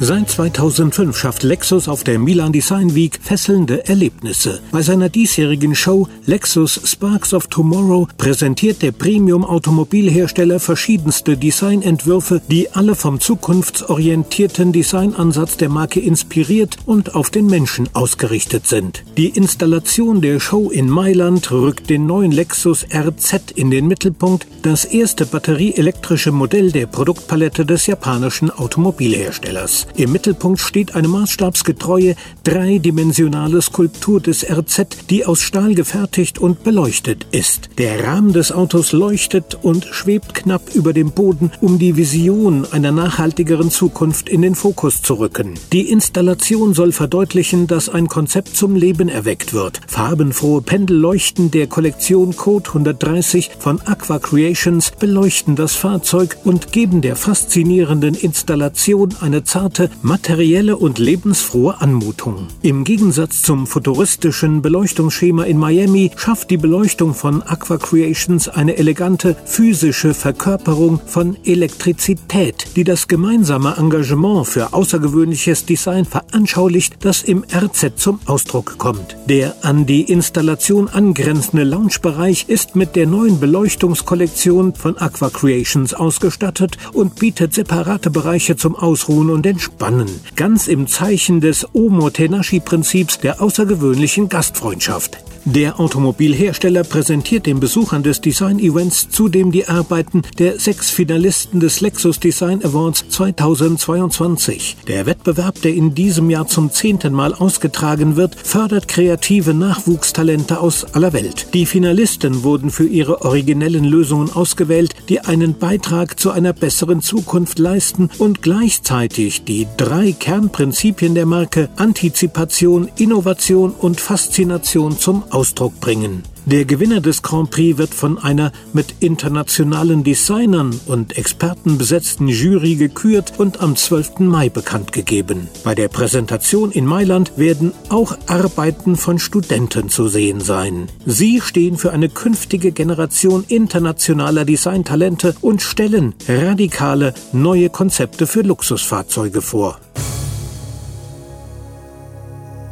Seit 2005 schafft Lexus auf der Milan Design Week fesselnde Erlebnisse. Bei seiner diesjährigen Show Lexus Sparks of Tomorrow präsentiert der Premium-Automobilhersteller verschiedenste Designentwürfe, die alle vom zukunftsorientierten Designansatz der Marke inspiriert und auf den Menschen ausgerichtet sind. Die Installation der Show in Mailand rückt den neuen Lexus RZ in den Mittelpunkt, das erste batterieelektrische Modell der Produktpalette des japanischen Automobilherstellers. Im Mittelpunkt steht eine maßstabsgetreue, dreidimensionale Skulptur des RZ, die aus Stahl gefertigt und beleuchtet ist. Der Rahmen des Autos leuchtet und schwebt knapp über dem Boden, um die Vision einer nachhaltigeren Zukunft in den Fokus zu rücken. Die Installation soll verdeutlichen, dass ein Konzept zum Leben erweckt wird. Farbenfrohe Pendelleuchten der Kollektion Code 130 von Aqua Creations beleuchten das Fahrzeug und geben der faszinierenden Installation eine zarte zarte, materielle und lebensfrohe Anmutung. Im Gegensatz zum futuristischen Beleuchtungsschema in Miami schafft die Beleuchtung von Aqua Creations eine elegante physische Verkörperung von Elektrizität, die das gemeinsame Engagement für außergewöhnliches Design veranschaulicht, das im RZ zum Ausdruck kommt. Der an die Installation angrenzende Loungebereich ist mit der neuen Beleuchtungskollektion von Aqua Creations ausgestattet und bietet separate Bereiche zum Ausruhen und Entspannen entspannen, ganz im Zeichen des Omotenashi-Prinzips der außergewöhnlichen Gastfreundschaft. Der Automobilhersteller präsentiert den Besuchern des Design Events zudem die Arbeiten der sechs Finalisten des Lexus Design Awards 2022. Der Wettbewerb, der in diesem Jahr zum zehnten Mal ausgetragen wird, fördert kreative Nachwuchstalente aus aller Welt. Die Finalisten wurden für ihre originellen Lösungen ausgewählt, die einen Beitrag zu einer besseren Zukunft leisten und gleichzeitig die drei Kernprinzipien der Marke Antizipation, Innovation und Faszination zum Ausdruck bringen. Der Gewinner des Grand Prix wird von einer mit internationalen Designern und Experten besetzten Jury gekürt und am 12. Mai bekannt gegeben. Bei der Präsentation in Mailand werden auch Arbeiten von Studenten zu sehen sein. Sie stehen für eine künftige Generation internationaler Designtalente und stellen radikale neue Konzepte für Luxusfahrzeuge vor.